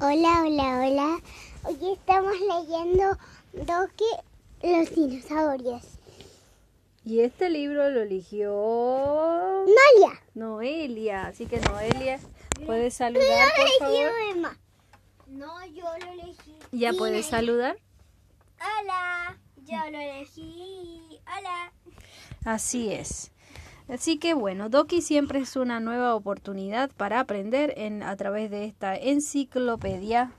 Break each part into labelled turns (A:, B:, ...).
A: Hola, hola, hola. Hoy estamos leyendo Doki, los dinosaurios.
B: Y este libro lo eligió
A: Noelia.
B: Noelia. Así que Noelia, ¿puedes saludar, por favor?
A: Emma. No, yo lo elegí.
B: ¿Ya puedes saludar?
A: Hola, yo lo elegí. Hola.
B: Así es. Así que bueno, Doki siempre es una nueva oportunidad para aprender en, a través de esta enciclopedia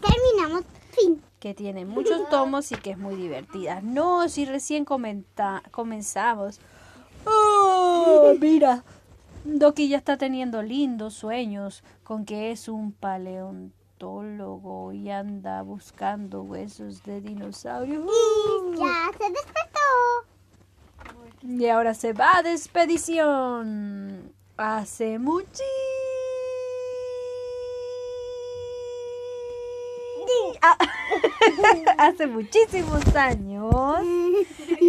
A: Terminamos. Fin.
B: que tiene muchos tomos y que es muy divertida. No, si recién comenta, comenzamos. ¡Oh! Mira, Doki ya está teniendo lindos sueños con que es un paleontólogo y anda buscando huesos de dinosaurios. ¡Uh!
A: Ya se.
B: Y ahora se va de expedición. Hace muchi... Ah, Hace muchísimos años.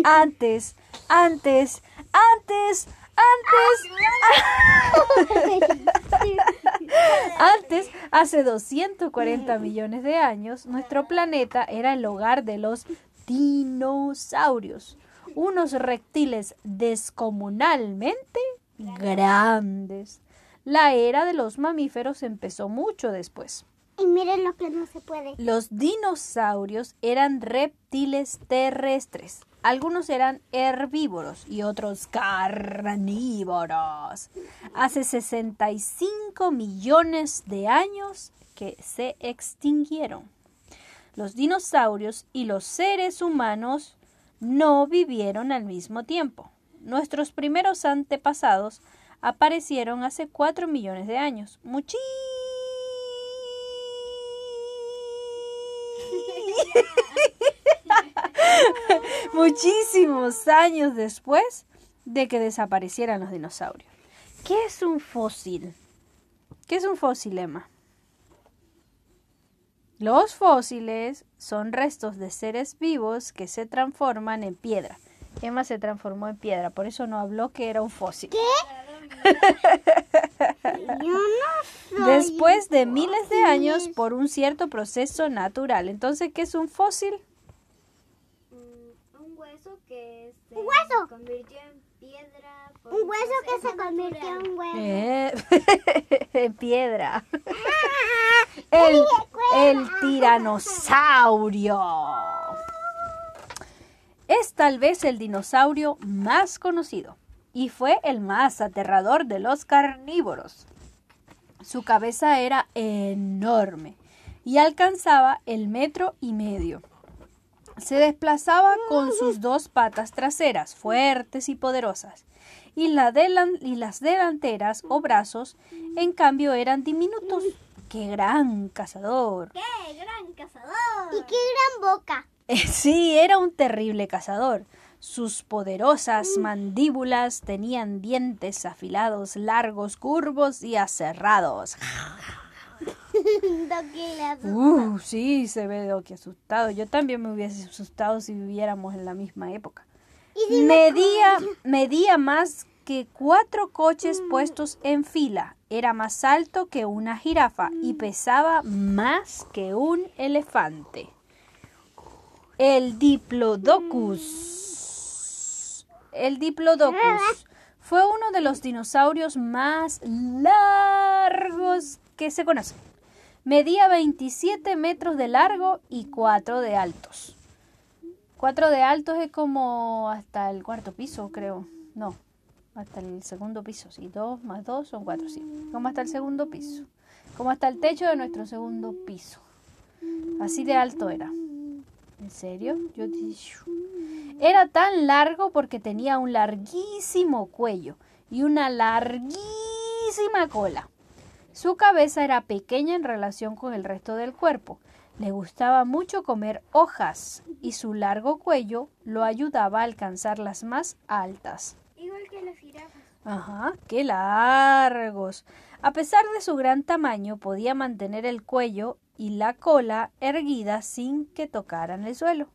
B: Antes, antes, antes, antes. Antes, hace 240 millones de años, nuestro planeta era el hogar de los dinosaurios, unos reptiles descomunalmente grandes. La era de los mamíferos empezó mucho después.
A: Y miren lo que no se puede.
B: Los dinosaurios eran reptiles terrestres. Algunos eran herbívoros y otros carnívoros. Hace 65 millones de años que se extinguieron. Los dinosaurios y los seres humanos no vivieron al mismo tiempo. Nuestros primeros antepasados aparecieron hace 4 millones de años. Muchísimo muchísimos años después de que desaparecieran los dinosaurios. ¿Qué es un fósil? ¿Qué es un fósil, Emma? Los fósiles son restos de seres vivos que se transforman en piedra. Emma se transformó en piedra, por eso no habló que era un fósil.
A: Yo no soy.
B: Después de miles de años por un cierto proceso natural. Entonces, ¿qué es un fósil?
C: Mm, un hueso que se
A: hueso.
C: convirtió en piedra. por
A: Un hueso que se convirtió en huevo.
B: Eh, en piedra. El, el tiranosaurio. Es tal vez el dinosaurio más conocido y fue el más aterrador de los carnívoros. Su cabeza era enorme y alcanzaba el metro y medio. Se desplazaba con sus dos patas traseras, fuertes y poderosas, y, la delan- y las delanteras o brazos, en cambio, eran diminutos. ¡Qué gran cazador!
C: ¡Qué gran cazador!
A: Y qué gran boca.
B: Sí, era un terrible cazador. Sus poderosas mandíbulas tenían dientes afilados, largos, curvos y aserrados. Uh, sí, se ve Doki asustado. Yo también me hubiese asustado si viviéramos en la misma época.
A: Me
B: Medía, medía más que cuatro coches puestos en fila. Era más alto que una jirafa y pesaba más que un elefante. El Diplodocus. El Diplodocus fue uno de los dinosaurios más largos que se conocen. Medía 27 metros de largo y 4 de altos. 4 de altos es como hasta el cuarto piso, creo. No, hasta el segundo piso. Sí, 2 más 2 son 4, sí. Como hasta el segundo piso. Como hasta el techo de nuestro segundo piso. Así de alto era. ¿En serio? Yo dije... Era tan largo porque tenía un larguísimo cuello y una larguísima cola. Su cabeza era pequeña en relación con el resto del cuerpo. Le gustaba mucho comer hojas y su largo cuello lo ayudaba a alcanzar las más altas.
C: Igual que las jirafas.
B: Ajá, qué largos. A pesar de su gran tamaño, podía mantener el cuello y la cola erguida sin que tocaran el suelo.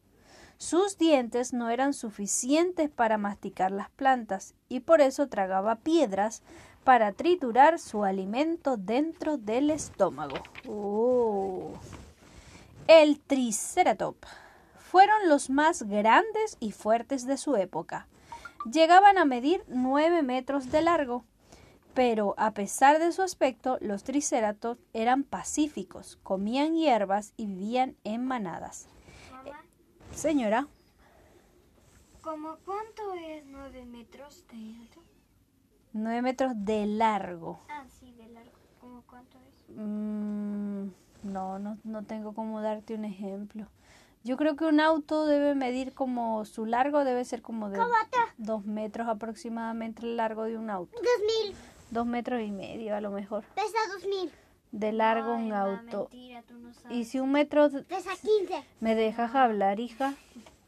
B: Sus dientes no eran suficientes para masticar las plantas y por eso tragaba piedras para triturar su alimento dentro del estómago. Oh. El Triceratop fueron los más grandes y fuertes de su época. Llegaban a medir 9 metros de largo, pero a pesar de su aspecto, los Triceratops eran pacíficos, comían hierbas y vivían en manadas.
C: Mamá,
B: Señora,
C: ¿cómo cuánto es 9 metros de alto?
B: 9 metros de largo.
C: Ah, sí, de largo. ¿Cómo cuánto es?
B: Mm, no, no, no tengo cómo darte un ejemplo. Yo creo que un auto debe medir como su largo debe ser como de dos metros aproximadamente el largo de un auto.
A: 2000.
B: Dos metros y medio a lo mejor.
A: Pesa 2000.
B: De largo
C: Ay,
B: un
C: ma,
B: auto.
C: mentira, tú no sabes.
B: Y si un metro...
A: Pesa 15.
B: ¿Me dejas hablar, hija?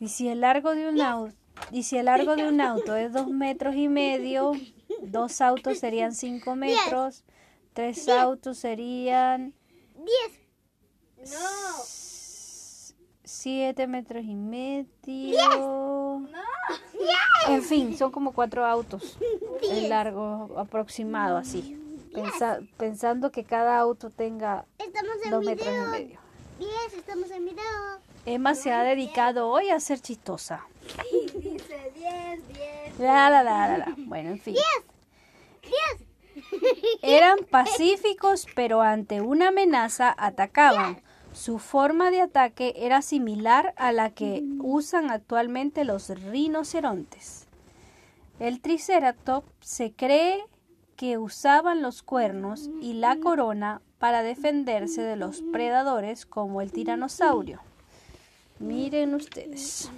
B: Y si el largo de un auto... Y si el largo de un auto es dos metros y medio, dos autos serían cinco metros, tres autos serían
A: 10.
C: No,
B: siete metros y medio. En fin, son como cuatro autos. El largo aproximado así. Pensa- pensando que cada auto tenga
A: Estamos en
B: dos metros y
A: video.
B: medio.
A: 10. Estamos en video.
B: Emma se ha dedicado hoy a ser chistosa.
C: dice 10, 10.
B: La, la, la, la, la. Bueno, en fin.
A: 10.
B: Eran pacíficos, pero ante una amenaza atacaban. Su forma de ataque era similar a la que usan actualmente los rinocerontes. El Triceratops se cree que usaban los cuernos y la corona para defenderse de los predadores como el tiranosaurio. Miren ustedes.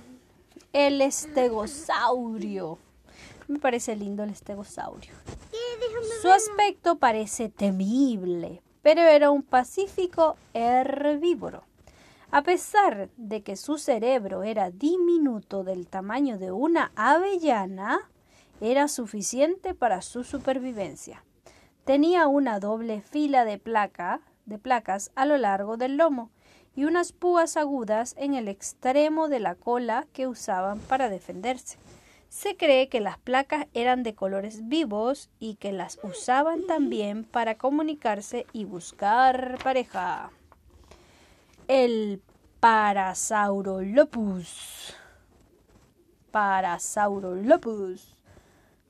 B: El estegosaurio. Me parece lindo el estegosaurio. Su aspecto parece temible, pero era un pacífico herbívoro. A pesar de que su cerebro era diminuto del tamaño de una avellana, era suficiente para su supervivencia. Tenía una doble fila de, de placas a lo largo del lomo y unas púas agudas en el extremo de la cola que usaban para defenderse. Se cree que las placas eran de colores vivos y que las usaban también para comunicarse y buscar pareja. El Parasaurolophus. Parasaurolophus.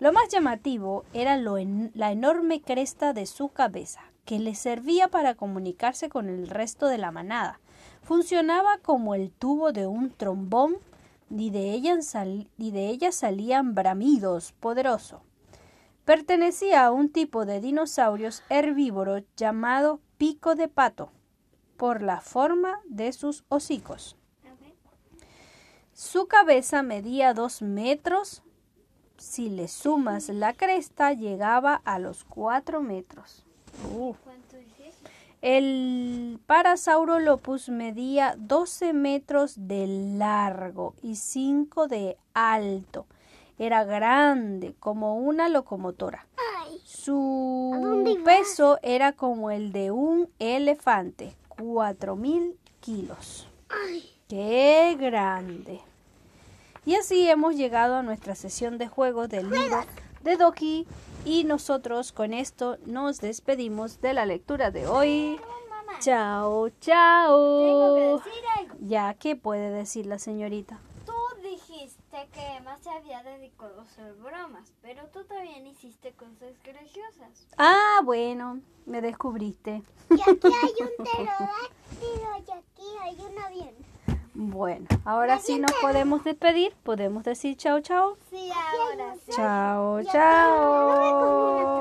B: Lo más llamativo era la enorme cresta de su cabeza, que le servía para comunicarse con el resto de la manada. Funcionaba como el tubo de un trombón y de ella, salían bramidos poderosos. Pertenecía a un tipo de dinosaurios herbívoros llamado pico de pato, por la forma de sus hocicos. Su cabeza medía dos metros. Si le sumas la cresta, llegaba a los cuatro metros. El Parasaurolophus medía 12 metros de largo y 5 de alto. Era grande como una locomotora.
A: Ay.
B: Su peso era como el de un elefante, 4.000 kilos.
A: Ay.
B: ¡Qué grande! Y así hemos llegado a nuestra sesión de juegos del libro de Doki y nosotros con esto nos despedimos de la lectura de hoy.
C: Mamá,
B: Chao,
C: tengo que
B: chao.
C: decir algo.
B: Ya, ¿qué puede decir la señorita?
C: Tú dijiste que Emma se había dedicado a hacer bromas, pero tú también hiciste cosas graciosas.
B: Ah, bueno, me descubriste.
A: Y aquí hay un pterodáctilo y aquí hay un avión.
B: Bueno, ahora sí nos podemos despedir. Podemos decir chao, chao.
C: Sí, ahora sí.
B: Chao, chao.